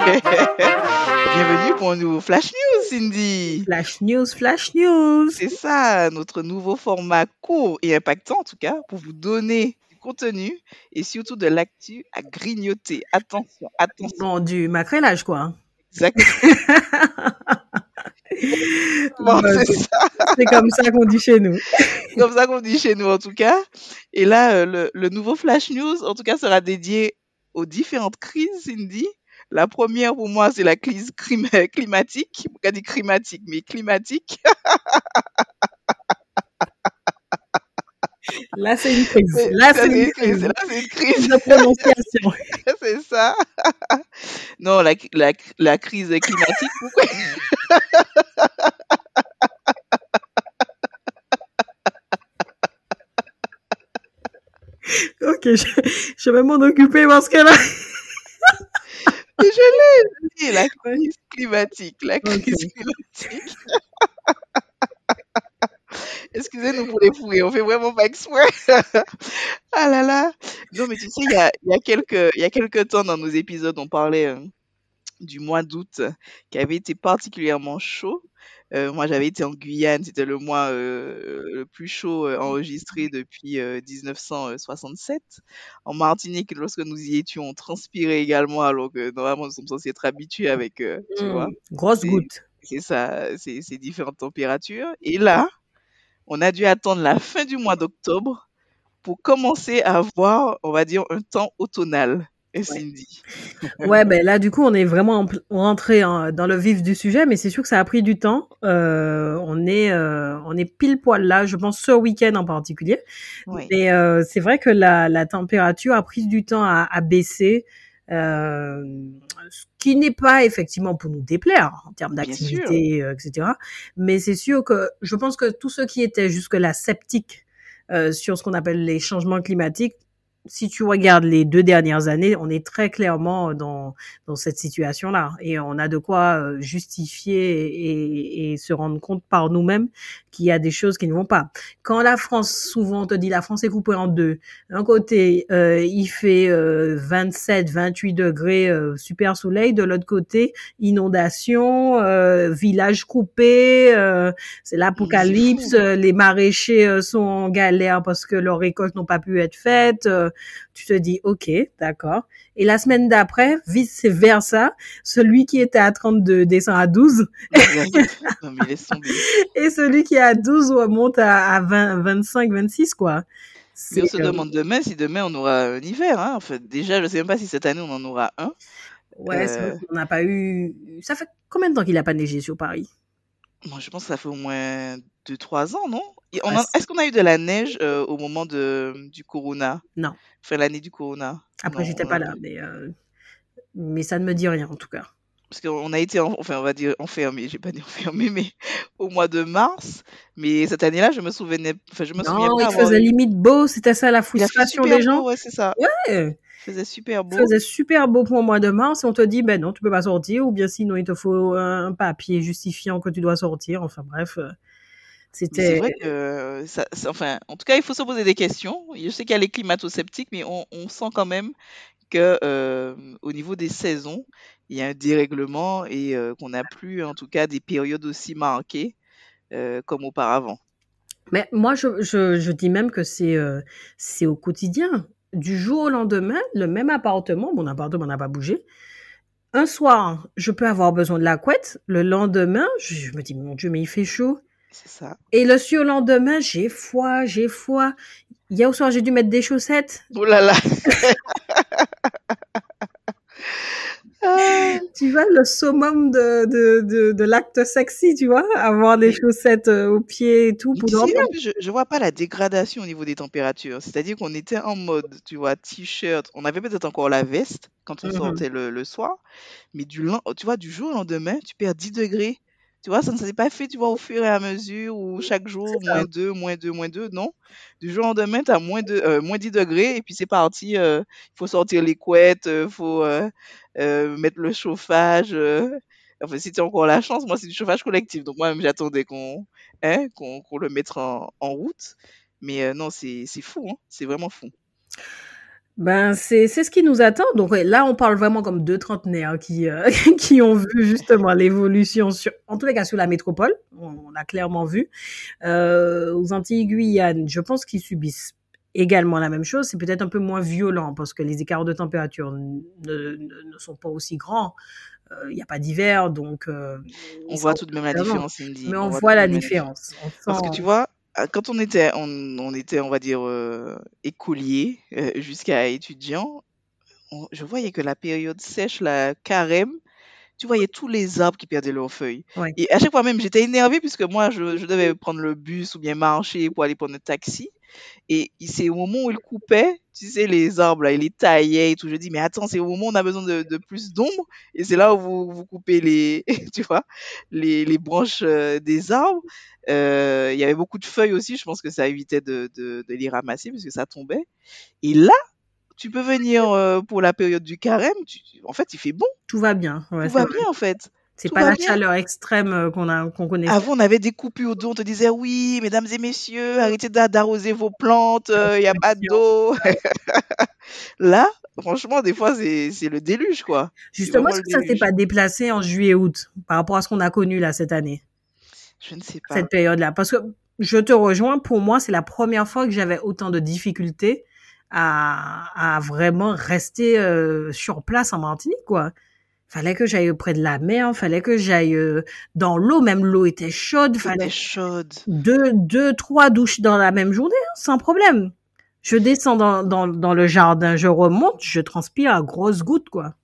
Bienvenue pour un nouveau Flash News, Cindy. Flash News, Flash News. C'est ça, notre nouveau format court et impactant en tout cas, pour vous donner du contenu et surtout de l'actu à grignoter. Attention, attention. Bon, du macrélage quoi. Exactement. Bon, c'est comme ça qu'on dit chez nous. comme ça qu'on dit chez nous en tout cas. Et là, euh, le, le nouveau Flash News, en tout cas, sera dédié aux différentes crises, Cindy. La première, pour moi, c'est la crise crim- climatique. Pourquoi dit climatique, mais climatique. Là, c'est une crise. Là, c'est une crise. Là, c'est une crise. de prononciation. c'est ça. non, la, la, la crise climatique, pourquoi? Ok, je, je vais m'en occuper parce que là. La crise climatique, la crise climatique. Excusez-nous pour les fouets, on fait vraiment pas exprès. ah là là. Non, mais tu sais, il y a, y a quelques, il y a quelques temps dans nos épisodes, on parlait euh, du mois d'août qui avait été particulièrement chaud. Euh, moi, j'avais été en Guyane, c'était le mois euh, le plus chaud euh, enregistré depuis euh, 1967. En Martinique, lorsque nous y étions, on transpirait également, alors que normalement, nous sommes censés être habitués avec, euh, tu vois, Grosse goutte. c'est ça, c'est c'est différentes températures. Et là, on a dû attendre la fin du mois d'octobre pour commencer à avoir, on va dire, un temps automnal. Et Cindy. Ouais, ben là, du coup, on est vraiment rentré en- dans le vif du sujet, mais c'est sûr que ça a pris du temps. Euh, on est, euh, on est pile poil là, je pense ce week-end en particulier. Oui. Mais euh, c'est vrai que la, la température a pris du temps à, à baisser, euh, ce qui n'est pas effectivement pour nous déplaire en termes d'activité, euh, etc. Mais c'est sûr que je pense que tous ceux qui étaient jusque-là sceptiques euh, sur ce qu'on appelle les changements climatiques, si tu regardes les deux dernières années, on est très clairement dans, dans cette situation-là. Et on a de quoi euh, justifier et, et se rendre compte par nous-mêmes qu'il y a des choses qui ne vont pas. Quand la France, souvent on te dit la France est coupée en deux. D'un côté, euh, il fait euh, 27, 28 degrés, euh, super soleil. De l'autre côté, inondation, euh, village coupé, euh, c'est l'apocalypse. euh, les maraîchers euh, sont en galère parce que leurs récoltes n'ont pas pu être faites. Tu te dis, ok, d'accord. Et la semaine d'après, vice versa, celui qui était à 32 descend à 12 non, mais et celui qui est à 12 monte à, à 20, 25, 26, quoi. Mais on se euh, demande demain si demain on aura un hiver. Hein. En fait, déjà, je sais même pas si cette année on en aura un. ouais, Euh, qu'on n'a pas eu. Ça fait combien de temps qu'il n'a pas neigé sur Paris? Moi, je pense que ça fait au moins 2-3 ans, non? C'est- Est-ce qu'on a eu de la neige euh, au moment de, du Corona? Non. Enfin, l'année du Corona Après, Non, j'étais pas a là, mais, euh, mais ça ne me dit rien en tout cas. Parce qu'on a été, en- enfin, on va dire enfermé, j'ai pas dit enfermé, mais au mois de mars. Mais cette année-là, je me souvenais, enfin, je me souviens Non, pas il avoir faisait limite beau, c'était ça la Il frustration super des gens. beau, ouais, c'est ça. Ouais, Il faisait super il beau. faisait super beau pour le mois de mars et on te dit, ben non, tu peux pas sortir, ou bien sinon il te faut un papier justifiant que tu dois sortir. Enfin bref, euh, c'était. vrai que, ça, ça- enfin, en tout cas, il faut se poser des questions. Je sais qu'il y a les climato-sceptiques, mais on, on sent quand même que euh, au niveau des saisons, il y a un dérèglement et euh, qu'on n'a plus, en tout cas, des périodes aussi marquées euh, comme auparavant. Mais moi, je, je, je dis même que c'est euh, c'est au quotidien. Du jour au lendemain, le même appartement, mon appartement n'a pas bougé. Un soir, je peux avoir besoin de la couette. Le lendemain, je me dis, mon Dieu, mais il fait chaud. C'est ça. Et le surlendemain, j'ai froid, j'ai froid. Hier au soir, j'ai dû mettre des chaussettes. Oh là là. Tu vois, le summum de, de, de, de l'acte sexy, tu vois, avoir des chaussettes euh, aux pieds et tout mais pour tu sais, dormir. en plus, je, je vois pas la dégradation au niveau des températures. C'est-à-dire qu'on était en mode, tu vois, t-shirt. On avait peut-être encore la veste quand on Mhm. sortait le, le soir. Mais du, tu vois, du jour au lendemain, tu perds 10 degrés. Tu vois, ça ne s'est pas fait, tu vois, au fur et à mesure, ou chaque jour, moins 2, moins 2, moins 2, non. Du jour au lendemain, tu as moins, de, euh, moins 10 degrés, et puis c'est parti. Il faut sortir les couettes, il faut euh, euh, mettre le chauffage. euh. Enfin, si tu as encore la chance, moi, c'est du chauffage collectif. Donc, moi-même, j'attendais qu'on hein, le mette en, en route. Mais euh, non, c'est c'est fou, hein. C'est vraiment fou. Ben, c'est c'est ce qui nous attend. Donc ouais, là, on parle vraiment comme deux trentenaires qui, euh, qui ont vu justement l'évolution, sur, en tous les cas sur la métropole, on, on a clairement vu. Euh, aux Antilles Guyane, je pense qu'ils subissent également la même chose. C'est peut-être un peu moins violent parce que les écarts de température ne, ne, ne sont pas aussi grands. Il n'y a pas d'hiver, donc... Euh, On voit tout de même la différence, Cindy. Mais on, voit la différence. On Parce sent- que tu vois, euh, quand on était, on, on était, on va dire, euh, écolier euh, jusqu'à étudiant, on- je voyais que la période sèche, la carême, tu voyais tous les arbres qui perdaient leurs feuilles. Ouais. Et à chaque fois même, j'étais énervée puisque moi, je, je devais prendre le bus ou bien marcher pour aller prendre le taxi. Et c'est au moment où il coupait, tu sais, les arbres, là, il les taillait et tout. Je dis, mais attends, c'est au moment où on a besoin de, de plus d'ombre. Et c'est là où vous, vous coupez les, tu vois, les, les branches euh, des arbres. Euh, il y avait beaucoup de feuilles aussi. Je pense que ça évitait de, de, de les ramasser puisque ça tombait. Et là, tu peux venir euh, pour la période du carême. tu- en fait, il fait bon. Tout va bien. Ouais, tout va vrai. bien, en fait. C'est pas la bien. chaleur extrême euh, qu'on a qu'on connaît. Avant, on avait des coupures d'eau. On te disait, oui, mesdames et messieurs, arrêtez d'a- d'arroser vos plantes. Il n'y a pas d'eau. Là, franchement, des fois, c'est c'est le déluge, quoi. Justement, est-ce que ça s'est pas déplacé en juillet-août par rapport à ce qu'on a connu là cette année, Je ne sais pas. cette période-là Parce que je te rejoins, pour moi, c'est la première fois que j'avais autant de difficultés à, à vraiment rester euh, sur place en Martinique, quoi. Fallait que j'aille auprès de la mer, fallait que j'aille euh, dans l'eau, même l'eau était chaude, fallait chaude. deux, deux, trois douches dans la même journée, hein, sans problème. Je descends dans, dans, dans le jardin, je remonte, je transpire à grosses gouttes, quoi.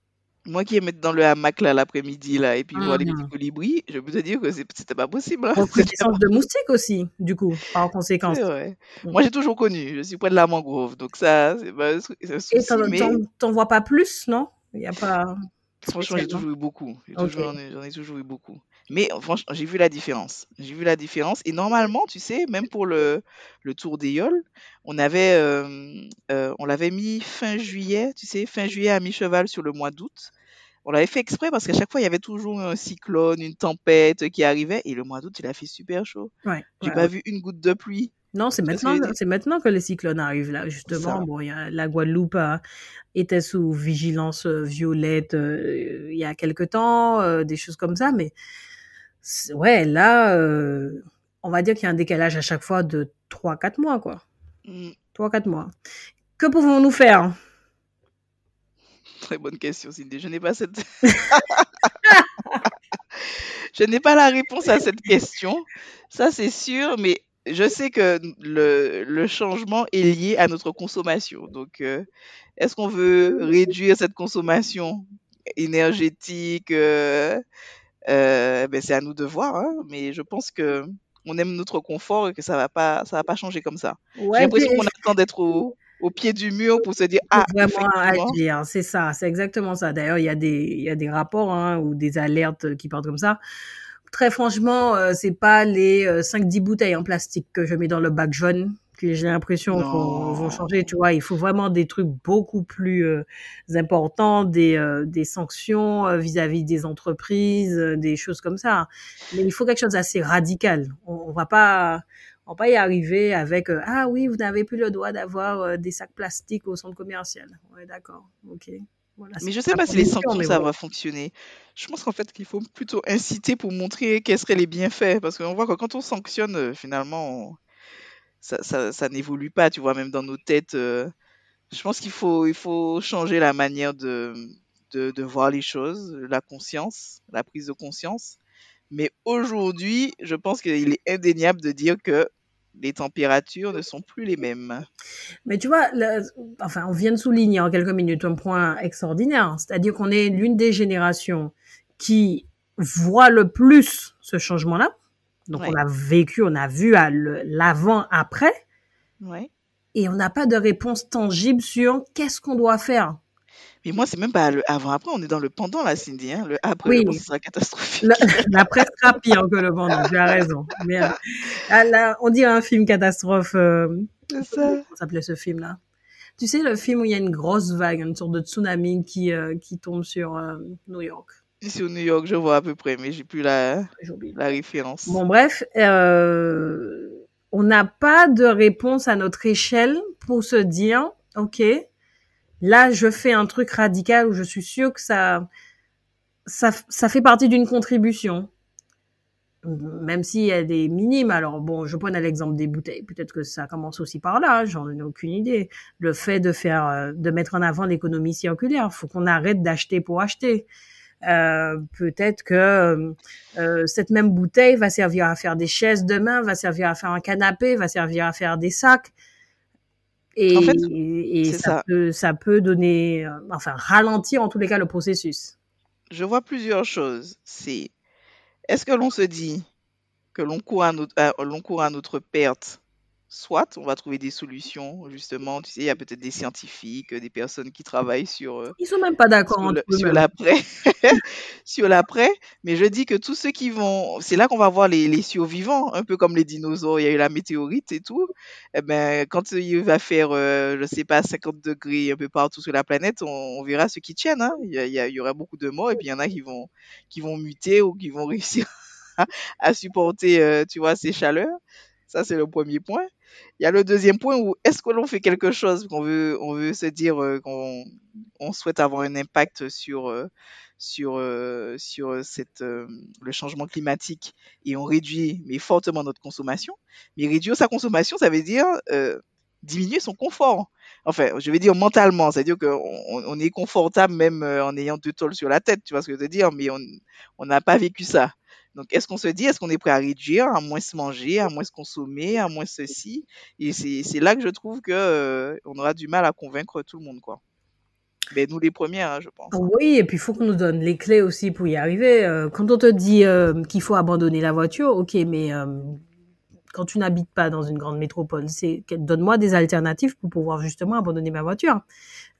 Moi qui aime être dans le hamac là l'après-midi là et puis voir les petits Mhm. colibris, je peux te dire que c'est- c'était pas possible. hein. Recrudescence de moustiques aussi, du coup, par vrai. Mm. Moi j'ai toujours connu, je suis près de la mangrove, donc ça c'est pas un sou- c'est un Et souci, t'en, mais vois pas plus, non? Il y a pas franchement j'ai toujours eu beaucoup. J'en ai, toujours eu beaucoup. Mais euh, franchement j'ai vu la différence. J'ai vu la différence et normalement tu sais même pour le, le tour des Yoles, on avait euh, euh, on l'avait mis fin juillet, tu sais fin juillet à mi-cheval sur le mois d'août. On l'avait fait exprès parce qu'à chaque fois, il y avait toujours un cyclone, une tempête qui arrivait. Et le mois d'août, il a fait super chaud. Ouais. J'ai ouais, pas ouais. vu une goutte de pluie. Non, c'est maintenant, c'est maintenant que les cyclones arrivent là, justement. Bon, il y a, la Guadeloupe a- était sous vigilance euh, violette euh, il y a quelque temps, euh, des choses comme ça, mais ouais, là, euh, on va dire qu'il y a un décalage à chaque fois de 3-4 mois, quoi. Hmm, 3-4 mois. Que pouvons-nous faire? Très bonne question, Cindy. Je n'ai pas cette. je n'ai pas la réponse à cette question. Ça, c'est sûr, mais je sais que le, le changement est lié à notre consommation. Donc, euh, est-ce qu'on veut réduire cette consommation énergétique euh, euh, ben, c'est à nous de voir, hein, mais je pense que on aime notre confort et que ça va pas, ça va pas changer comme ça. J'ai l'impression qu'on attend d'être au, au pied du mur pour se dire ah vraiment agir, c'est ça, c'est exactement ça. D'ailleurs, il y a des, il y a des rapports hein, ou des alertes qui partent comme ça. Très franchement, euh, c'est pas les euh, 5-10 bouteilles en plastique que je mets dans le bac jaune que j'ai l'impression vont, vont changer. Tu vois, il faut vraiment des trucs beaucoup plus euh, importants, des, euh, des sanctions euh, vis-à-vis des entreprises, euh, des choses comme ça. Mais il faut quelque chose d'assez radical. On, on va pas, on va pas y arriver avec euh, ah oui, vous n'avez plus le droit d'avoir euh, des sacs plastiques au centre commercial. Ouais, d'accord, ok. Voilà, mais je sais la pas si les sanctions ça va fonctionner. Je pense qu'en fait qu'il faut plutôt inciter pour montrer quels seraient les bienfaits, parce qu'on voit que quand on sanctionne, euh, finalement, on- ça, ça, ça n'évolue pas, tu vois, même dans nos têtes. euh, je pense qu'il faut, il faut changer la manière de, de, de voir les choses, la conscience, la prise de conscience. Mais aujourd'hui, je pense qu'il est indéniable de dire que les températures ne sont plus les mêmes. Mais tu vois, enfin, on vient de souligner en quelques minutes un point extraordinaire, c'est-à-dire qu'on est l'une des générations qui voit le plus ce changement-là. Donc, on a vécu, on a vu l'avant-après. Ouais. Et on n'a pas de réponse tangible sur qu'est-ce qu'on doit faire. Mais moi, c'est même pas le avant-après, on est dans le pendant, là, Cindy. Hein. Le après, oui. ce sera catastrophique. L'après sera pire que le pendant, tu as raison. Mais, euh, là, on dirait un film catastrophe. Euh, c'est ça. Comment s'appelait ce film-là? Tu sais, le film où il y a une grosse vague, une sorte de tsunami qui, euh, qui tombe sur New York. Sur New York, je vois à peu près, mais j'ai plus la, la référence. Bon, bref, on n'a pas de réponse à notre échelle pour se dire, OK, Là, je fais un truc radical où je suis sûre que ça, ça, fait partie d'une contribution. Même si elle est minime. Alors bon, je prends l'exemple des bouteilles. Peut-être que ça commence aussi par là. J'en ai aucune idée. Le fait de faire, euh, de mettre en avant l'économie circulaire. Faut qu'on arrête d'acheter pour acheter. Euh, peut-être que euh, cette même bouteille va servir à faire des chaises demain, va servir à faire un canapé, va servir à faire des sacs. Et, ça, Peut, ça peut donner, euh, enfin, ralentir en tous les cas le processus. Je vois plusieurs choses. C'est, est-ce que l'on se dit que l'on court à l'on court à notre perte soit on va trouver des solutions, justement. Tu sais, il y a peut-être des scientifiques, des personnes qui travaillent sur. Euh, Ils sont même pas d'accord sur l'après. sur l'après. Mais je dis que tous ceux qui vont. C'est là qu'on va voir les, les, survivants, un peu comme les dinosaures. Il y a eu la météorite et tout. Eh ben, quand il va faire, euh, je sais pas, 50 degrés un peu partout sur la planète, on, verra ceux qui tiennent. Hein. Il, y il, y aura beaucoup de morts et puis il y en a qui vont, qui vont muter ou qui vont réussir à, supporter, euh, tu vois, ces chaleurs. Ça, c'est le premier point. Il y a le deuxième point où est-ce que l'on fait quelque chose qu'on veut, on veut se dire euh, qu'on on souhaite avoir un impact sur euh, sur euh, sur cette le changement climatique et on réduit mais fortement notre consommation. Mais réduire sa consommation, ça veut dire diminuer son confort. Enfin, je vais dire mentalement, c'est-à-dire qu'on on est confortable même en ayant deux tôles sur la tête, tu vois ce que je veux dire, mais on n'a pas vécu ça. Donc, est-ce qu'on se dit, est-ce qu'on est prêt à réduire, à moins se manger, à moins se consommer, à moins ceci? Et c'est là que je trouve que euh, aura du mal à convaincre tout le monde, quoi. Mais nous les premières, hein, je pense. Oui, et puis il faut qu'on nous donne les clés aussi pour y arriver. Euh, quand on te dit euh, qu'il faut abandonner la voiture, ok, mais quand tu n'habites pas dans une grande métropole, c'est donne-moi des alternatives pour pouvoir justement abandonner ma voiture.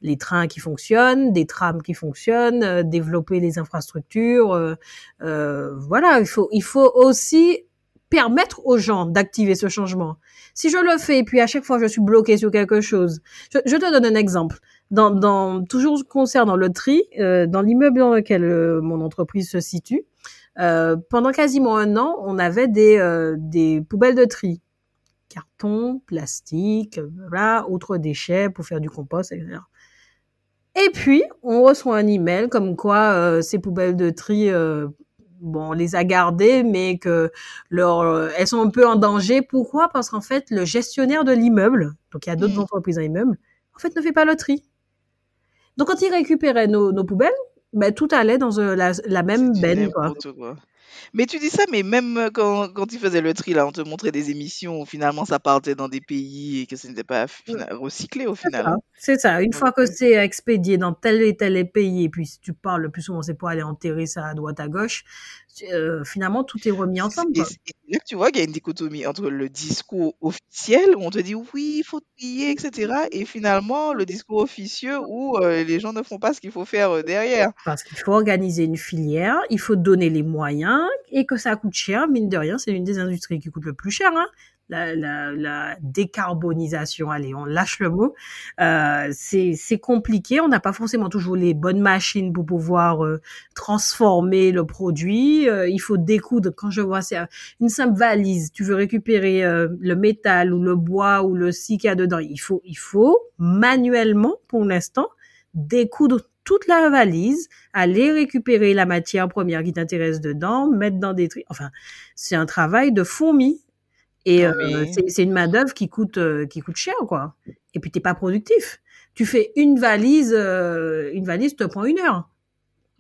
Les trains qui fonctionnent, des trams qui fonctionnent, euh, développer les infrastructures. Euh, euh, voilà, il faut il faut aussi permettre aux gens d'activer ce changement. Si je le fais et puis à chaque fois je suis bloqué sur quelque chose, je, je te donne un exemple. Dans, dans toujours concernant le tri, euh, dans l'immeuble dans lequel mon entreprise se situe, pendant quasiment un an, on avait des, euh, des poubelles de tri. Carton, plastique, voilà, autres déchets pour faire du compost, etc. Et puis, on reçoit un email comme quoi euh, ces poubelles de tri, bon, on les a gardées, mais que leur, elles sont un peu en danger. Pourquoi? Parce qu'en fait, le gestionnaire de l'immeuble, donc il y a d'autres mmh. entreprises dans l'immeuble, en fait, ne fait pas le tri. Donc, quand il récupérait nos, nos poubelles, ben, tout allait dans euh, la, la même benne, quoi. Mais tu dis ça, mais même euh, quand, quand tu faisais le tri, là, on te montrait des émissions où finalement ça partait dans des pays et que ce n'était pas recyclé au final. C'est ça. Une fois que euh, c'est expédié dans tel et tel pays, et puis si tu parles le plus souvent, c'est pour aller enterrer ça à droite à gauche, euh, finalement tout est remis ensemble. Et, là, tu vois qu'il y a une dichotomie entre le discours officiel où on te dit oui, il faut trier, etc. Et finalement le discours officieux où euh, les gens ne font pas ce qu'il faut faire euh, derrière. Parce qu'il faut organiser une filière, il faut donner les moyens et que ça coûte cher. Mine de rien, c'est l'une des industries qui coûte le plus cher. Hein la, la, la, décarbonisation, allez, on lâche le mot, euh, c'est compliqué. On n'a pas forcément toujours les bonnes machines pour pouvoir euh, transformer le produit. Euh, il faut découdre. Quand je vois c'est une simple valise, tu veux récupérer euh, le métal ou le bois ou le si qu'il y a dedans, il faut, il faut manuellement, pour l'instant, découdre toute la valise, aller récupérer la matière première qui t'intéresse dedans, mettre dans des tri. Enfin, c'est un travail de fourmi. Et euh, c'est une main d'œuvre qui coûte euh, qui coûte cher quoi. Et puis t'es pas productif. Tu fais une valise, euh, une valise te prend une heure.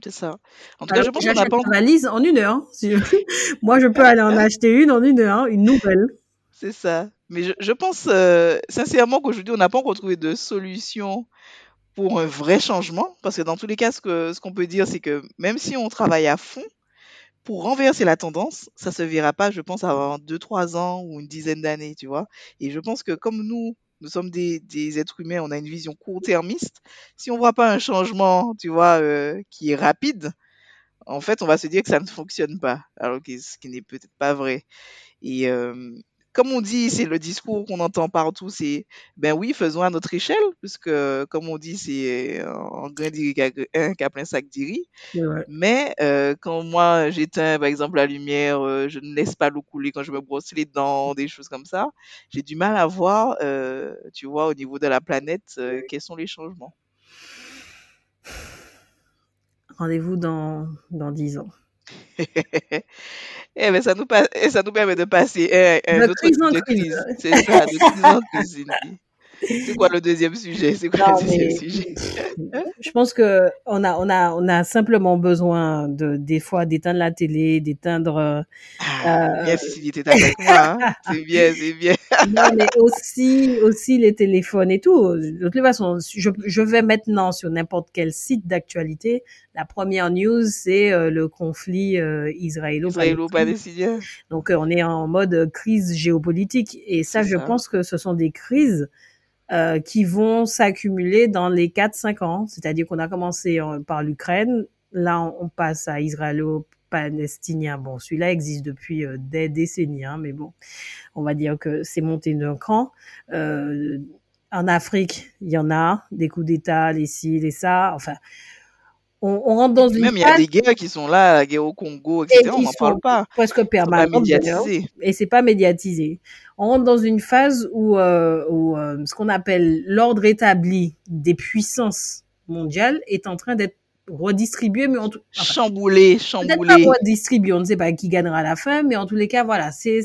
C'est ça. En tout cas, je pense qu'on pas une valise en une heure. Moi, je peux aller en acheter une en une heure, une nouvelle. C'est ça. Mais je, je pense euh, sincèrement qu'aujourd'hui, on n'a pas encore trouvé de solution pour un vrai changement. Parce que dans tous les cas, ce que, ce qu'on peut dire, c'est que même si on travaille à fond, pour renverser la tendance, ça se verra pas, je pense, avant deux, trois ans ou une dizaine d'années, tu vois. Et je pense que comme nous, nous sommes des, êtres humains, on a une vision court-termiste. Si on voit pas un changement, tu vois, euh, qui est rapide, en fait, on va se dire que ça ne fonctionne pas, alors que ce qui n'est peut-être pas vrai. Euh, comme on dit, c'est le discours qu'on entend partout, c'est ben oui, faisons à notre échelle, puisque comme on dit, c'est euh, en grain d'iri qu'un qu'à plein sac d'iri. Mais euh, quand moi j'éteins par exemple la lumière, euh, je ne laisse pas l'eau couler quand je me brosse les dents, des choses comme ça, j'ai du mal à voir, euh, tu vois, au niveau de la planète, euh, quels sont les changements. Rendez-vous dans, dans 10 ans. Eh ben, ça nous, eh, ça nous permet de passer à un De autre crise en de crise. crise. C'est ça, de crise en crise, Cindy. C'est quoi le deuxième sujet? C'est quoi Non, le deuxième mais sujet? je pense que on a, on a, on a simplement besoin de, des fois, d'éteindre la télé, d'éteindre, Ah, euh, bien, Cécile était avec moi, hein. C'est bien, c'est bien. non, mais aussi, aussi les téléphones et tout. De toute façon, je, je vais maintenant sur n'importe quel site d'actualité. La première news, c'est euh, le conflit euh, israélo-palestinien. Donc, euh, on est en mode crise géopolitique. Et ça, je ça. pense que ce sont des crises euh, qui vont s'accumuler dans les 4-5 ans. C'est-à-dire qu'on a commencé euh, par l'Ukraine. Là, on, passe à israélo-palestinien. Bon, celui-là existe depuis euh, des décennies, hein, mais bon, on va dire que c'est monté d'un cran. Euh, en Afrique, il y en a des coups d'État, les ci, les ça. Enfin, on, on rentre dans une Même il y a phase des guerres qui sont là, la guerre au Congo, et etc. On qui n'en parle pas. presque médiatisés. et c'est pas médiatisé. On rentre dans une phase où, euh, où euh, ce qu'on appelle l'ordre établi des puissances mondiales est en train d'être redistribué, mais en tout, enfin, Chamboulé, peut-être pas chamboulé. redistribué, on ne sait pas qui gagnera à la fin, mais en tous les cas, voilà, c'est,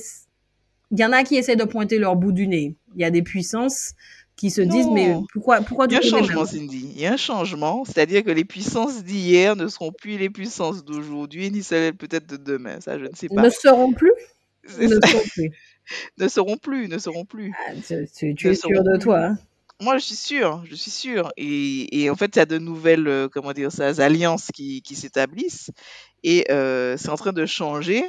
il y en a qui essaient de pointer leur bout du nez. Il y a des puissances qui se disent, mais pourquoi, pourquoi Il y a un changement, Cindy. Il y a un changement. C'est-à-dire que les puissances d'hier ne seront plus les puissances d'aujourd'hui, ni celles peut-être de demain. Ça, je ne sais Ne pas. seront plus, ne seront plus? Ne seront plus, ne seront plus. Ah, tu, tu- tu Ne es sûr de plus. toi, hein? Moi, je suis sûre, je suis sûre. Et, et en fait, il y a de nouvelles, euh, comment dire ça, alliances qui, qui s'établissent. Et euh, c'est en train de changer.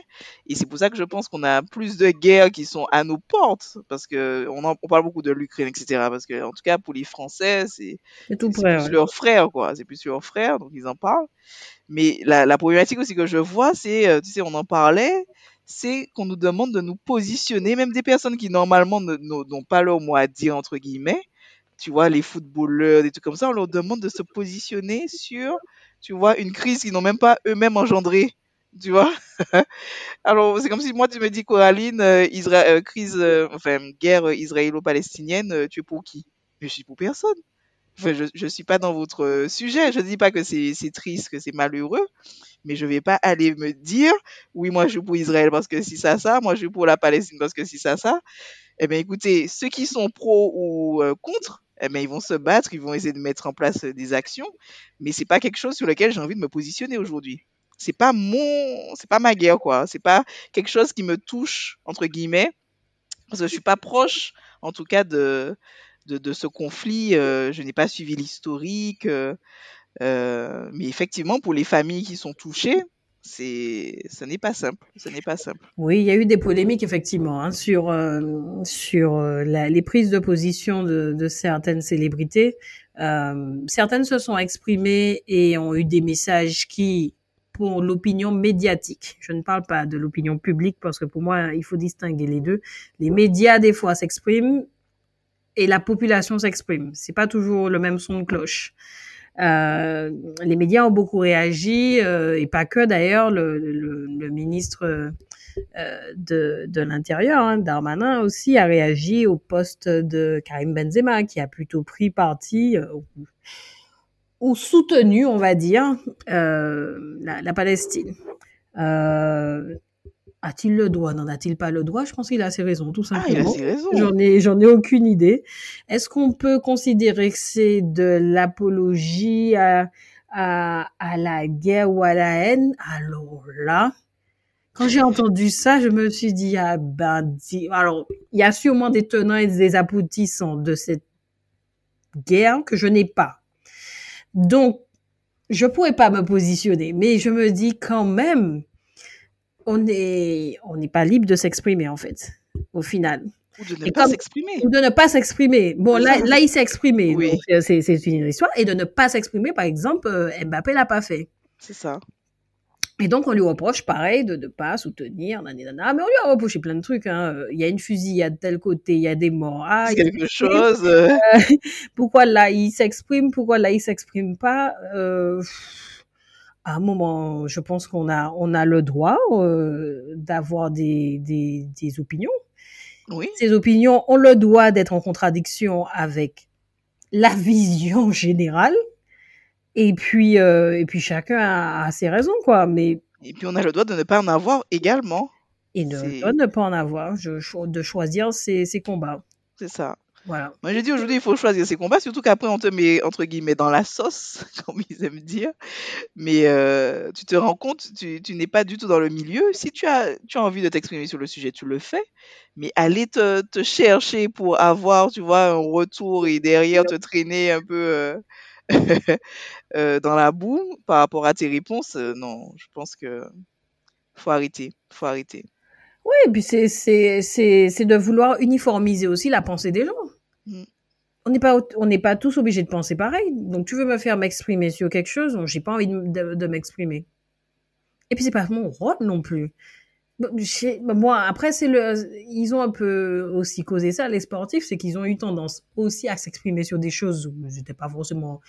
Et c'est pour ça que je pense qu'on a plus de guerres qui sont à nos portes. Parce que on, en- on parle beaucoup de l'Ukraine, etc. Parce que, en tout cas, pour les Français, c'est C'est tout près, plus ouais. leur frère, quoi. C'est plus leur frère, donc ils en parlent. Mais la, la problématique aussi que je vois, c'est, euh, tu sais, on en parlait, c'est qu'on nous demande de nous positionner, même des personnes qui normalement n'ont pas leur mot à dire, entre guillemets, tu vois, les footballeurs, des trucs comme ça, on leur demande de se positionner sur, tu vois, une crise qu'ils n'ont même pas eux-mêmes engendrée, tu vois. Alors, c'est comme si moi, tu me dis, Coraline, euh, euh, crise, euh, enfin, guerre israélo-palestinienne, tu es pour qui? Je suis pour personne. Enfin, je, je suis pas dans votre sujet. Je dis pas que c'est triste, que c'est malheureux, mais je vais pas aller me dire, oui, moi, je suis pour Israël parce que si ça, ça, moi, je suis pour la Palestine parce que si ça, ça. Eh bien, écoutez, ceux qui sont pro ou contre, eh bien, ils vont se battre, ils vont essayer de mettre en place euh, des actions, mais c'est pas quelque chose sur lequel j'ai envie de me positionner aujourd'hui. C'est pas mon, c'est pas ma guerre, quoi. C'est pas quelque chose qui me touche, entre guillemets, parce que je suis pas proche, en tout cas, de, de, de ce conflit. euh, je n'ai pas suivi l'historique, euh, mais effectivement, pour les familles qui sont touchées, c'est, ce n'est pas simple. Ce n'est pas simple. Oui, il y a eu des polémiques effectivement hein, sur euh, sur euh, la- les prises de position de, de certaines célébrités. Euh, certaines se sont exprimées et ont eu des messages qui, pour l'opinion médiatique, je ne parle pas de l'opinion publique parce que pour moi il faut distinguer les deux. Les médias des fois s'expriment et la population s'exprime. C'est pas toujours le même son de cloche. Euh, les médias ont beaucoup réagi euh, et pas que d'ailleurs le, ministre euh, de, l'Intérieur, hein, Darmanin aussi, a réagi au poste de Karim Benzema, qui a plutôt pris parti ou soutenu, on va dire, la Palestine. A-t-il le droit? N'en a-t-il pas le droit? Je pense qu'il a ses raisons, tout Ah, il a simplement. ses raisons. J'en ai, j'en ai aucune idée. Est-ce qu'on peut considérer que c'est de l'apologie à, à, à la guerre ou à la haine? Alors là, Quand j'ai entendu ça, je me suis dit, ah ben, alors, il y a sûrement des tenants et des aboutissants de cette guerre que je n'ai pas. Donc, je pourrais pas me positionner, mais je me dis quand même, on est, on n'est pas libre de s'exprimer en fait, au final. Ou de ne pas s'exprimer. Ou de ne pas s'exprimer. Bon, là, là, il s'est exprimé. Oui. Euh, c'est, une histoire. Et de ne pas s'exprimer, par exemple, euh, Mbappé l'a pas fait. C'est ça. Et donc, on lui reproche, pareil, de ne pas soutenir, nanana. Mais on lui a reproché plein de trucs. Hein. Il y a une fusillade de tel côté, il y a des morts. Ah, quelque chose. Euh, pourquoi là, il s'exprime Pourquoi là, il s'exprime pas euh, À un moment, je pense qu'on a, on a le droit euh, d'avoir des, des, des opinions. Oui. Ces opinions ont le droit d'être en contradiction avec la vision générale. Et puis, euh, et puis chacun a, ses raisons, quoi. Mais et puis on a le droit de ne pas en avoir également. Et de, ne pas en avoir, de choisir ses, ses combats. C'est ça. Voilà. Moi, j'ai dit aujourd'hui, il faut choisir ses combats, surtout qu'après, on te met, entre guillemets, dans la sauce, comme ils aiment dire. Mais euh, tu te rends compte, tu, tu n'es pas du tout dans le milieu. Si tu as, tu as envie de t'exprimer sur le sujet, tu le fais. Mais aller te, te chercher pour avoir, tu vois, un retour et derrière te traîner un peu... Euh, Euh, dans la boue par rapport à tes réponses, euh, non, je pense que faut arrêter, faut arrêter. Oui, et puis c'est c'est de vouloir uniformiser aussi la pensée des gens. Mmh. On n'est pas on n'est pas tous obligés de penser pareil. Donc tu veux me faire m'exprimer sur quelque chose, j'ai pas envie de, de m'exprimer. Et puis c'est pas mon rôle non plus. Moi, après, c'est le, ils ont un peu aussi causé ça, les sportifs, c'est qu'ils ont eu tendance aussi à s'exprimer sur des choses où n'étaient pas forcément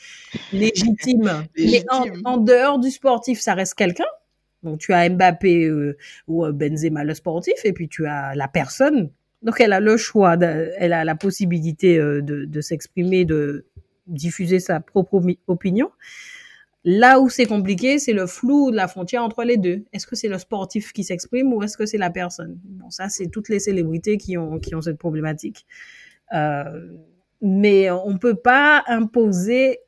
légitimes. Mais en, dehors du sportif, ça reste quelqu'un. Donc, tu as Mbappé euh, ou Benzema, le sportif, et puis tu as la personne. Donc, elle a le choix, elle a la possibilité euh, de, s'exprimer, de diffuser sa propre opinion. Là où c'est compliqué, c'est le flou de la frontière entre les deux. Est-ce que c'est le sportif qui s'exprime ou est-ce que c'est la personne? Bon, ça, c'est toutes les célébrités qui ont, cette problématique. Euh, mais on peut pas imposer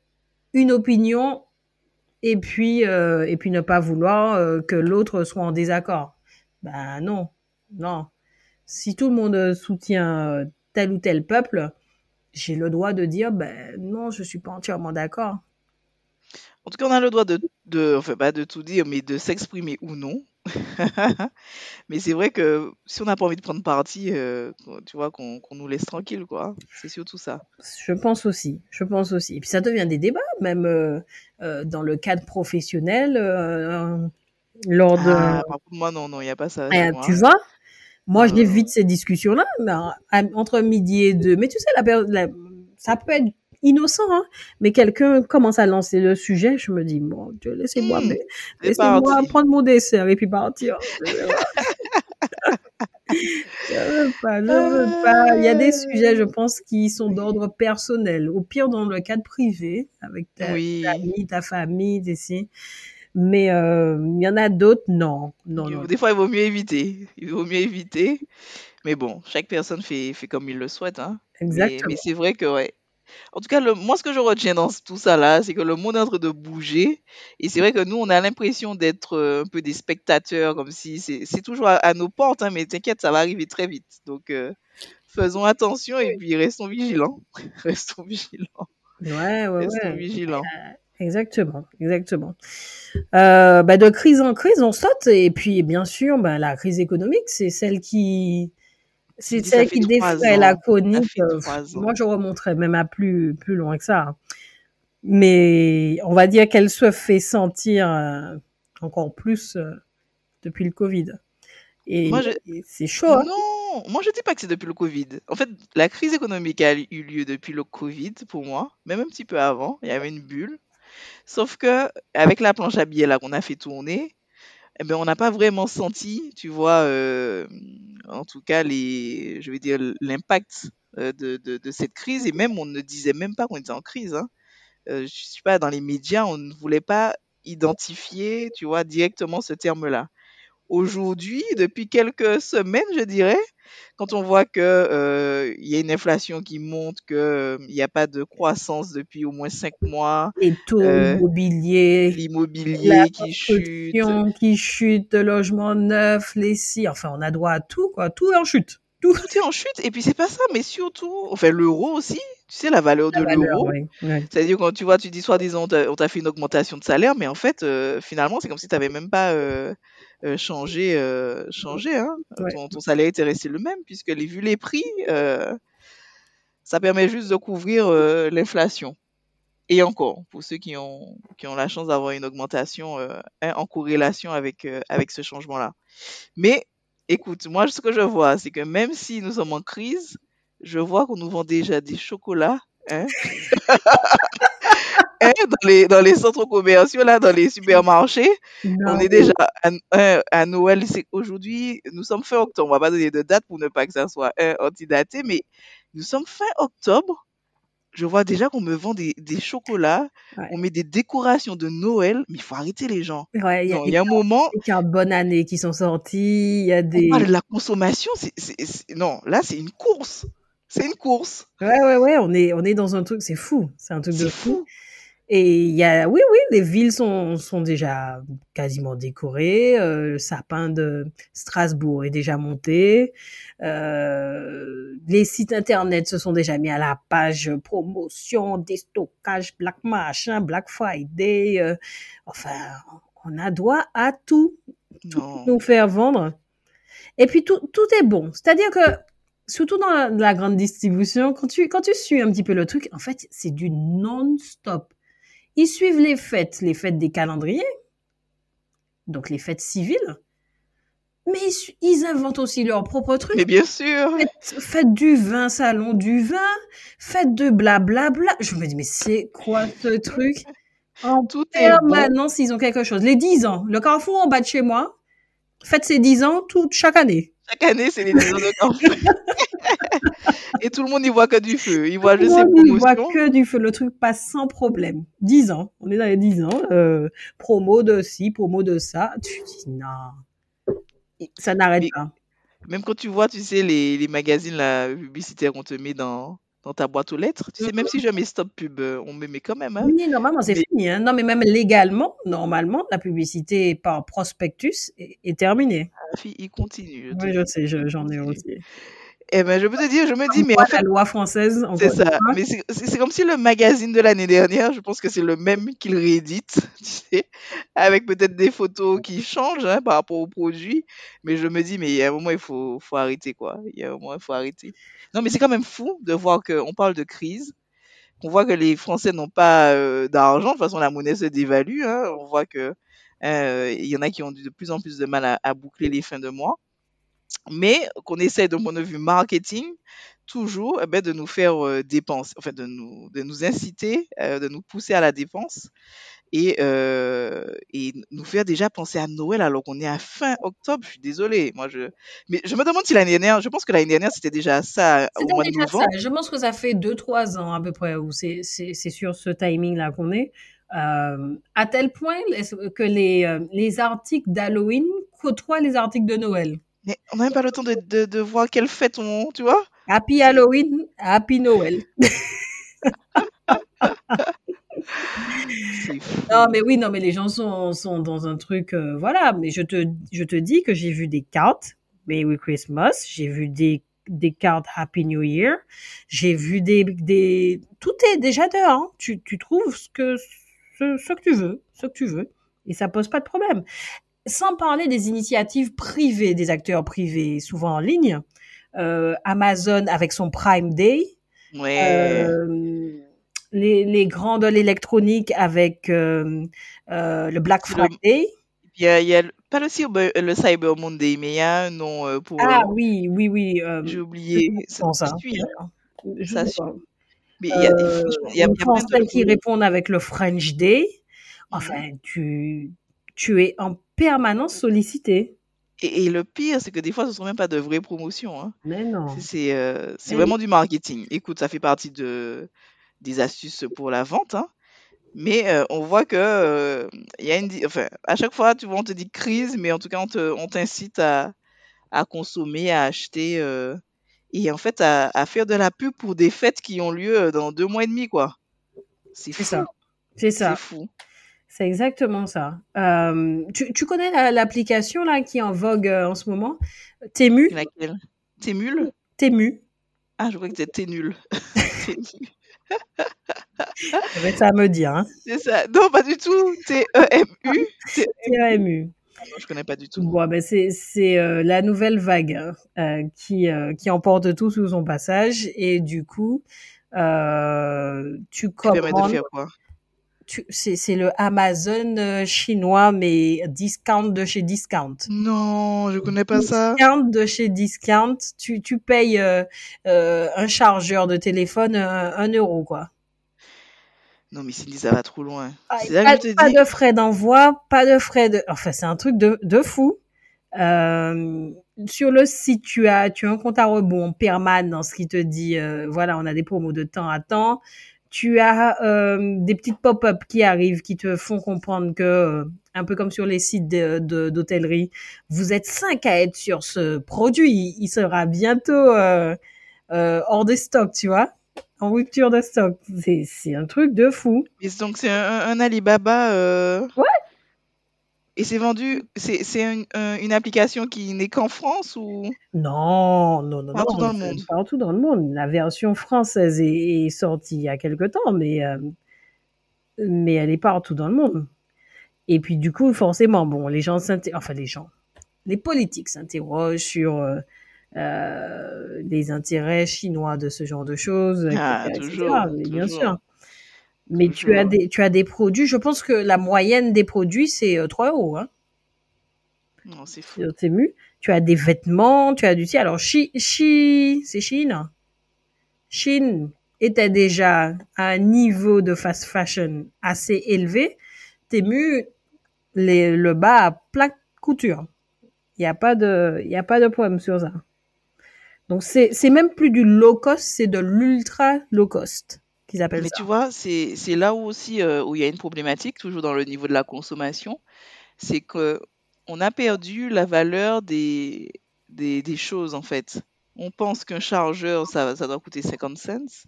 une opinion et puis, euh, et puis ne pas vouloir que l'autre soit en désaccord. Ben non, non. Si tout le monde soutient tel ou tel peuple, j'ai le droit de dire, ben non, je suis pas entièrement d'accord. En tout cas, on a le droit de, de enfin pas de tout dire, mais de s'exprimer ou non. mais c'est vrai que si on n'a pas envie de prendre parti, euh, tu vois, qu'on nous laisse tranquille, quoi. C'est surtout ça. Je pense aussi, je pense aussi. Et puis ça devient des débats, même euh, euh, dans le cadre professionnel, lors de... Ah, moi, non, non, il n'y a pas ça. Eh, tu vois Moi, je j'évite ces discussions-là, entre midi et deux. Mais tu sais, la, la, ça peut être innocent, hein, mais quelqu'un commence à lancer le sujet, je me dis, bon, Dieu, laissez-moi, mmh, laissez-moi prendre mon dessert et puis partir. je veux pas, je veux pas. Il y a des sujets, je pense, qui sont d'ordre personnel. Au pire, dans le cadre privé, avec ta, famille, ta famille, ici. Mais euh, il y en a d'autres, non. non, non. Des fois, il vaut mieux éviter. Il vaut mieux éviter. Mais bon, chaque personne fait, fait comme il le souhaite. Hein. Exactement. Mais, mais c'est vrai que, ouais, en tout cas, le, moi, ce que je retiens dans tout ça là, c'est que le monde est en train de bouger. Et c'est vrai que nous, on a l'impression d'être euh, un peu des spectateurs, comme si c'est toujours à, nos portes, hein, mais t'inquiète, ça va arriver très vite. Donc, euh, faisons attention et puis restons vigilants. restons vigilants. Ouais, ouais, restons vigilants. Exactement, exactement. Euh, bah de crise en crise, on saute. Et puis, bien sûr, bah, la crise économique, c'est celle qui c'est celle qui défrait la chronique. Moi, je remonterais même à plus, plus loin que ça. Mais on va dire qu'elle se fait sentir euh, encore plus euh, depuis le Covid. Et, c'est chaud. Hein. non, moi je dis pas que c'est depuis le Covid. En fait, la crise économique a eu lieu depuis le Covid pour moi, même un petit peu avant. Il y avait une bulle. Sauf que avec la planche à billets là qu'on a fait tourner, eh ben, on n'a pas vraiment senti, tu vois, euh, en tout cas, les, je vais dire, l'impact euh, de, cette crise. Et même, on ne disait même pas qu'on était en crise. Hein. Euh, je suis pas dans les médias, on ne voulait pas identifier, tu vois, directement ce terme-là. Aujourd'hui, depuis quelques semaines, je dirais, quand on voit que euh, y a une inflation qui monte, que euh, il n'y a pas de croissance depuis au moins cinq mois, Les taux euh, immobiliers, l'immobilier qui chute, qui chute, le logement neuf, les si, enfin, on a droit à tout, quoi. Tout est en chute. Tout. tout est en chute. Et puis c'est pas ça, mais surtout, enfin l'euro aussi. Tu sais la valeur de La l'euro. oui. C'est-à-dire quand tu vois, tu dis soi-disant on t'a on t'a fait une augmentation de salaire, mais en fait euh, finalement c'est comme si tu n'avais même pas euh, euh, changé, euh, changé. Hein. Ouais. Ton, ton salaire était resté le même puisque les, vu les prix, euh, ça permet juste de couvrir euh, l'inflation. Et encore, pour ceux qui ont, qui ont la chance d'avoir une augmentation euh, hein, en corrélation avec, euh, avec ce changement-là. Mais écoute, moi ce que je vois, c'est que même si nous sommes en crise, je vois qu'on nous vend déjà des chocolats. Hein, hein, dans les, dans les centres commerciaux, là, dans les supermarchés, on est déjà à, à- à Noël. Aujourd'hui, nous sommes fin octobre. On va pas donner de date pour ne pas que ça soit hein, antidaté, mais nous sommes fin octobre. Je vois déjà qu'on me vend des, des chocolats, ouais. on met des décorations de Noël, mais il faut arrêter les gens. Ouais, il y a Non, il y a un moment, des cartes bonne année qui sont sorties, il y a on parle de la consommation, c'est- non, là c'est une course. C'est une course. Ouais, ouais, ouais, on est, on est dans un truc, c'est fou, c'est un truc de fou. Et il y a, oui, oui, les villes sont, sont déjà quasiment décorées. euh, le sapin de Strasbourg est déjà monté. euh, les sites internet se sont déjà mis à la page promotion, déstockage, Black Machin, Black Friday. euh, enfin, on a droit à tout, tout nous faire vendre. Et puis tout, tout est bon. C'est-à-dire que surtout dans la, la grande distribution, quand tu, quand tu suis un petit peu le truc, en fait, c'est du non-stop. Ils suivent les fêtes, les fêtes des calendriers, donc les fêtes civiles, mais ils, ils inventent aussi leurs propres Mais trucs. bien sûr. Faites, faites du vin, salon du vin, faites de blablabla. Je me dis, mais c'est quoi ce truc? En Tout est bon. permanence, ils ont quelque chose. Les 10 ans, le carrefour en bas de chez moi, fête ses 10 ans toute chaque année. Chaque année, c'est les 10 ans de campagne. Et tout le monde n'y voit que du feu. Il voit Tout le juste ces monde, il voit que du feu. Le truc passe sans problème. 10 ans. On est dans les 10 ans. Euh, promo de ci, promo de ça. Tu dis non. Ça n'arrête pas. même quand tu vois, tu sais, les, les magazines là, publicitaires qu'on te met dans, dans ta boîte aux lettres, tu sais, même si je mets stop pub, euh, on me met quand même. Hein. Oui, normalement, c'est Mais fini. Hein. Non, mais même légalement, normalement, la publicité par prospectus est, est terminée. la fille, il continue, je Oui, je sais, je- j'en ai aussi. Eh ben, je peux te dire, je me dis, mais en fait, la loi française, c'est ça. Mais c'est comme si le magazine de l'année dernière, je pense que c'est le même qu'il réédite, tu sais, avec peut-être des photos qui changent hein, par rapport au produit. Mais je me dis, mais il y a un moment, il faut, faut arrêter, quoi. Il y a un moment, il faut arrêter. Non, mais c'est quand même fou de voir qu'on parle de crise, qu'on voit que les Français n'ont pas euh, d'argent. De toute façon, la monnaie se dévalue. hein. On voit que hein, euh, il y en a qui ont de plus en plus de mal à, à boucler les fins de mois. Mais qu'on essaie d'un point de vue marketing, toujours eh ben, de nous faire euh, dépenser, enfin de nous, de nous inciter, euh, de nous pousser à la dépense et, euh, et nous faire déjà penser à Noël alors qu'on est à fin octobre. Je suis désolée, moi je, mais je me demande si l'année dernière, je pense que l'année dernière c'était déjà ça au mois de ça. novembre. Je pense que ça fait 2-3 ans à peu près où c'est sur ce timing-là qu'on est. À tel point que les, les articles d'Halloween côtoient les articles de Noël? Mais on n'a même pas le temps de, de, de voir quelle fête on, tu vois. Happy Halloween, Happy Noël. Non, mais oui, non, mais les gens sont, sont dans un truc, euh, voilà. Mais je te, je te dis que j'ai vu des cartes Merry Christmas, j'ai vu des, des cartes Happy New Year, j'ai vu des, des, tout est déjà dehors. hein. Tu, tu trouves ce que, ce, ce que tu veux, ce que tu veux, et ça pose pas de problème. Sans parler des initiatives privées, des acteurs privés, souvent en ligne. Euh, Amazon avec son Prime Day, Ouais. euh, les, les grands de l'électronique avec euh, le Black Friday. Il y a, il y a le- pas le Cyber, le Cyber Monday, mais il y a un nom pour. Ah oui, oui, oui. J'ai oublié. Ça, ça suit, hein. Ça suit. Mais il y a, franchement, il y a, les il y a plein Français de qui répondent avec le French Day. Enfin, tu, tu es en permanence sollicité. Et, et le pire, c'est que des fois, ce ne sont même pas de vraies promotions. Hein. Mais non. C'est c'est, euh, c'est oui. vraiment du marketing. Écoute, ça fait partie de, des astuces pour la vente. Hein. Mais euh, on voit que euh, il y a une, di- enfin, à chaque fois, tu vois, on te dit crise, mais en tout cas, on te- on t'incite à, à consommer, à acheter, euh, et en fait à, à faire de la pub pour des fêtes qui ont lieu dans deux mois et demi, quoi. C'est C'est ça. C'est c'est ça. fou. C'est exactement ça. Euh, tu, tu connais la- l'application là qui est en vogue euh, en ce moment? Temu? Laquelle? T'es nul Temu. Ah, je crois que t'es nul. Ça me dire. Hein. C'est ça. Non, pas du tout. T-E-M-U. T- TMU. Ah non, je connais pas du tout. Bon, ben c'est c'est euh, la nouvelle vague hein, qui euh, qui emporte tout sous son passage et du coup euh, tu Qui permet de commandes faire quoi? tu- c'est c'est le Amazon euh, chinois mais discount de chez discount. Non, je connais pas ça. Discount de chez discount, tu tu payes euh, euh, un chargeur de téléphone un euro quoi. Non, mais Cindy, ça va trop loin. Ah, Pas, que je te pas dis. de frais d'envoi, pas de frais de. Enfin, c'est un truc de, de fou. Euh, sur le site, tu as, tu as un compte à rebours permanent, ce qui te dit, euh, voilà, on a des promos de temps à temps. Tu as euh, des petites pop-up qui arrivent, qui te font comprendre que, euh, un peu comme sur les sites d'hôtellerie, vous êtes cinq à être sur ce produit. Il sera bientôt euh, euh, hors de stock, tu vois, en rupture de stock. C'est c'est un truc de fou. Et donc, c'est un, un Alibaba. euh, Ouais. Et c'est vendu. C'est c'est un- un- une application qui n'est qu'en France ou? Non, non, non, partout non, dans le monde partout dans le monde. La version française est, est sortie il y a quelque temps, mais, euh, mais elle est partout dans le monde. Et puis du coup, forcément, bon, les gens s'inter- enfin les gens, les politiques s'interrogent sur euh, euh, les intérêts chinois de ce genre de choses, etc., Ah, etc., toujours, mais bien sûr. Mais tu as toujours. des, tu as des produits. Je pense que la moyenne des produits c'est euh, 3 euros. Hein. Non, c'est fou. Temu. Tu as des vêtements, tu as du alors Chi, Chi c'est Chine. Chine était déjà à un niveau de fast fashion assez élevé. Temu les, le bas à plat couture. Il y a pas de il y a pas de problème sur ça. Donc c'est c'est même plus du low cost, c'est de l'ultra low cost qu'ils appellent Mais ça. tu vois, c'est là où aussi euh, où il y a une problématique, toujours dans le niveau de la consommation, c'est que on a perdu la valeur des, des, des choses en fait. On pense qu'un chargeur, ça, ça doit coûter 50 cents,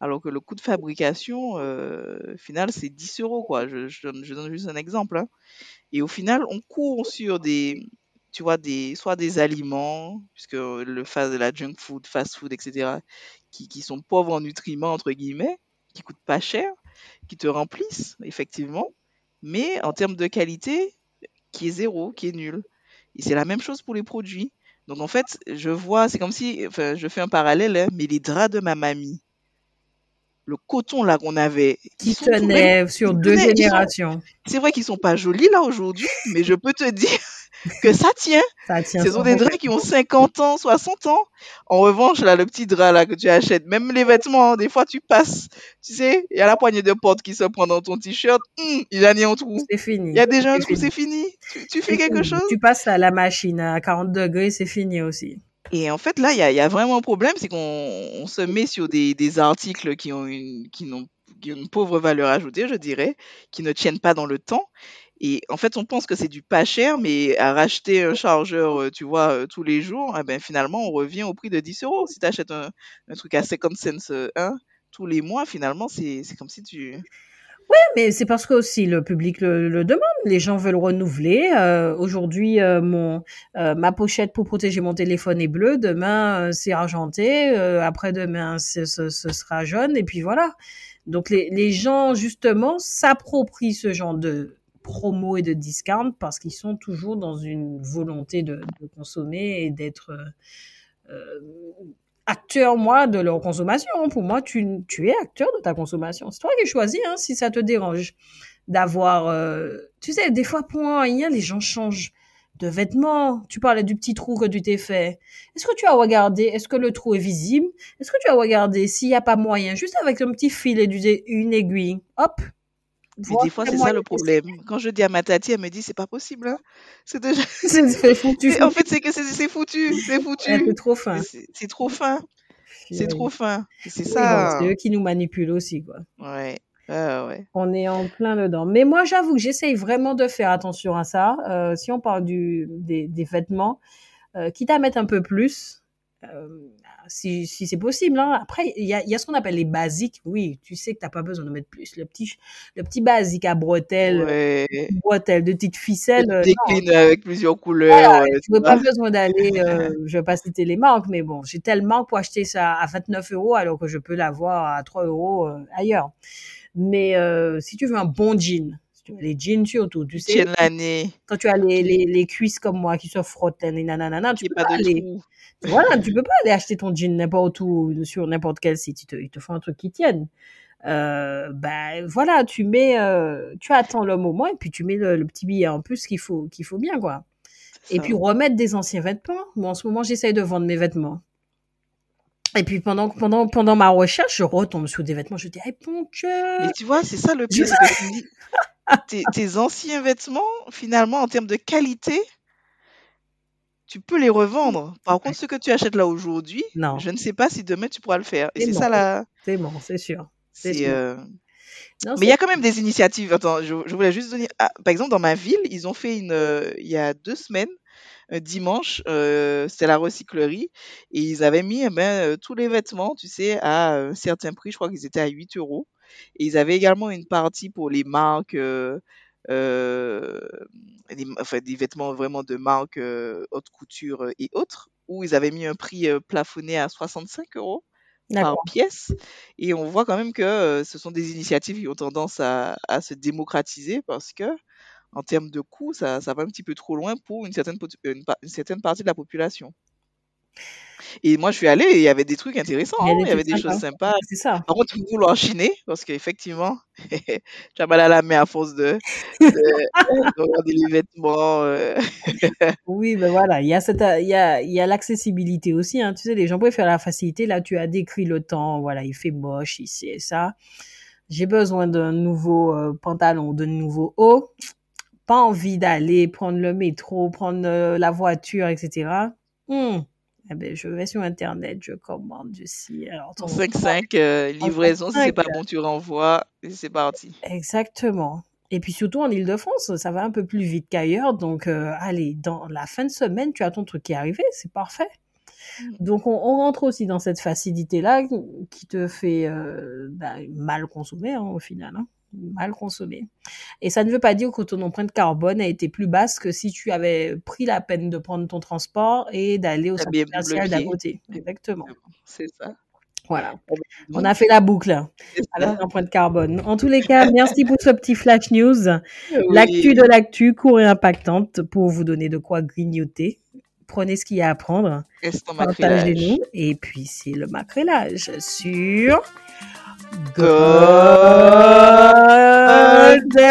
alors que le coût de fabrication, euh, final, c'est 10 euros, quoi. Je, je donne, je donne juste un exemple. hein. Et au final, on court sur des, tu vois, des, soit des aliments, puisque le fa- la junk food, fast food, etc., qui, qui sont pauvres en nutriments, entre guillemets, qui coûtent pas cher, qui te remplissent, effectivement, mais en termes de qualité, qui est zéro, qui est nul. Et c'est la même chose pour les produits. Donc en fait, je vois, c'est comme si, enfin, je fais un parallèle, hein, mais les draps de ma mamie, le coton là qu'on avait, Qui tenait sur deux générations. c'est vrai qu'ils sont pas jolis là aujourd'hui, mais je peux te dire que ça tient. Ça tient Ce sont des draps qui ont 50 ans, 60 ans. En revanche, là, le petit drap là que tu achètes, même les vêtements, hein, des fois tu passes, tu sais, il y a la poignée de porte qui se prend dans ton t-shirt, hum, il a ni un trou. C'est Il fini. y a déjà un trou, c'est fini. Tu, tu fais quelque fini. chose? Tu passes à la machine à 40 degrés, c'est fini aussi. Et en fait, là, il y a, il y a vraiment un problème, c'est qu'on on se met sur des, des articles qui ont une, qui n'ont, qui ont une pauvre valeur ajoutée, je dirais, qui ne tiennent pas dans le temps. Et en fait, on pense que c'est du pas cher, mais à racheter un chargeur, euh, tu vois, euh, tous les jours, eh ben, finalement, on revient au prix de 10 euros. Si tu achètes un, truc à 50 cents un, tous les mois, finalement, c'est comme si tu... Mais c'est parce que aussi le public le, le demande. Les gens veulent renouveler. Euh, Aujourd'hui, euh, mon euh, ma pochette pour protéger mon téléphone est bleue. Demain, euh, c'est argenté. Après-demain, ce sera jaune. Et puis voilà. Donc les, les gens justement s'approprient ce genre de promo et de discount parce qu'ils sont toujours dans une volonté de, consommer et d'être euh, euh, acteur, moi, de leur consommation. Pour moi, tu, tu es acteur de ta consommation. C'est toi qui choisis, hein, si ça te dérange d'avoir... euh, tu sais, des fois, pour un rien, les gens changent de vêtements. Tu parlais du petit trou que tu t'es fait. Est-ce que tu as regardé Est-ce que le trou est visible? Est-ce que tu as regardé s'il n'y a pas moyen, juste avec un petit fil et du- une aiguille, hop, Des fois, c'est ça le problème. Quand je dis à ma tati, elle me dit, c'est pas possible. Hein. C'est déjà... c'est foutu. En fait, c'est que c'est foutu. C'est foutu. c'est trop fin. C'est trop fin. C'est trop fin. C'est Oui, bon, ça. c'est eux qui nous manipulent aussi, quoi. Ouais. Ouais, ouais. On est en plein dedans. Mais moi, j'avoue que j'essaye vraiment de faire attention à ça. Euh, si on parle du, des, des vêtements, euh, quitte à mettre un peu plus, euh, si, si c'est possible. Hein. Après, il y a, y a ce qu'on appelle les basiques. Oui, tu sais que t'as pas besoin de mettre plus. Le petit, le petit basique à bretelles, Ouais. bretelles de petites ficelles. Tu euh, avec plusieurs couleurs. Voilà, ouais, tu tu n'as vois. pas besoin d'aller, euh, je vais pas citer les marques, mais bon, j'ai tellement pour acheter ça à 29 euros alors que je peux l'avoir à 3 euros euh, ailleurs. Mais euh, si tu veux un bon jean, tu les jeans surtout, tu sais, l'année, quand tu as les, les, les cuisses comme moi qui se frottent, les nanana, tu peux ait pas pas de aller, trous. voilà, tu peux pas aller acheter ton jean n'importe où, sur n'importe quel site, ils te, ils te font un truc qui tienne. Euh, ben voilà, tu mets, euh, tu attends le moment et puis tu mets le, le petit billet en plus qu'il faut, qu'il faut bien quoi. Et puis remettre des anciens vêtements. Moi, en ce moment, j'essaye de vendre mes vêtements. Et puis pendant, pendant, pendant ma recherche, je retombe sur des vêtements. Je dis, hey, Dieu Mais tu vois, c'est ça le pire, tes, tes anciens vêtements, finalement, en termes de qualité, tu peux les revendre. Par contre, ce que tu achètes là aujourd'hui, Non, je ne sais pas si demain tu pourras le faire. Et c'est ça la. c'est bon, c'est sûr. C'est euh, Mais il y a quand même des initiatives. Attends, je, je voulais juste donner. ah, par exemple, dans ma ville, ils ont fait une. euh, il y a deux semaines, un dimanche, euh, c'était la recyclerie, et ils avaient mis eh ben, euh, tous les vêtements, tu sais, à un certain prix. Je crois qu'ils étaient à 8 euros. Et ils avaient également une partie pour les marques. euh, euh, enfin, des vêtements vraiment de marque euh, haute couture et autres, où ils avaient mis un prix plafonné à 65 euros par pièce. Et on voit quand même que ce sont des initiatives qui ont tendance à, à se démocratiser parce que, en termes de coût, ça, ça va un petit peu trop loin pour une certaine, potu- une, pa- une certaine partie de la population. Et moi, je suis allée et il y avait des trucs intéressants, Il y a hein, des il y avait choses sympas. C'est ça. Par contre, il faut vouloir chiner parce qu'effectivement, tu as mal à la main à force de, de, de regarder les vêtements. euh. Oui, ben voilà, il y a cette, il y a, il y a l'accessibilité aussi, hein. Tu sais, les gens préfèrent la facilité. Là, tu as décrit le temps. Voilà, il fait moche ici et ça. J'ai besoin d'un nouveau euh, pantalon, d'un nouveau haut. Pas envie d'aller prendre le métro, prendre euh, la voiture, etc. Hmm. Eh ben, je vais sur Internet, je commande ceci. Alors, En ton 5-5, euh, livraison, si c'est 5, pas bon, tu renvoies et c'est parti. Exactement. Et puis surtout en Île-de-France, ça va un peu plus vite qu'ailleurs. Donc, euh, allez, dans la fin de semaine, tu as ton truc qui est arrivé, c'est parfait. Mm. Donc, on, on rentre aussi dans cette facilité-là qui te fait euh, ben, mal consommer hein, au final. hein. Mal consommer. Et ça ne veut pas dire que ton empreinte carbone a été plus basse que si tu avais pris la peine de prendre ton transport et d'aller au centre commercial d'à côté. Exactement. c'est ça. Voilà. Eh ben, On a fait la boucle hein, avec l'empreinte carbone. En tous les cas, merci pour ce petit flash news. L'actu de l'actu, court et impactante pour vous donner de quoi grignoter. Prenez ce qu'il y a à prendre, partagez-nous. Et puis, c'est le macrélage sur Good night.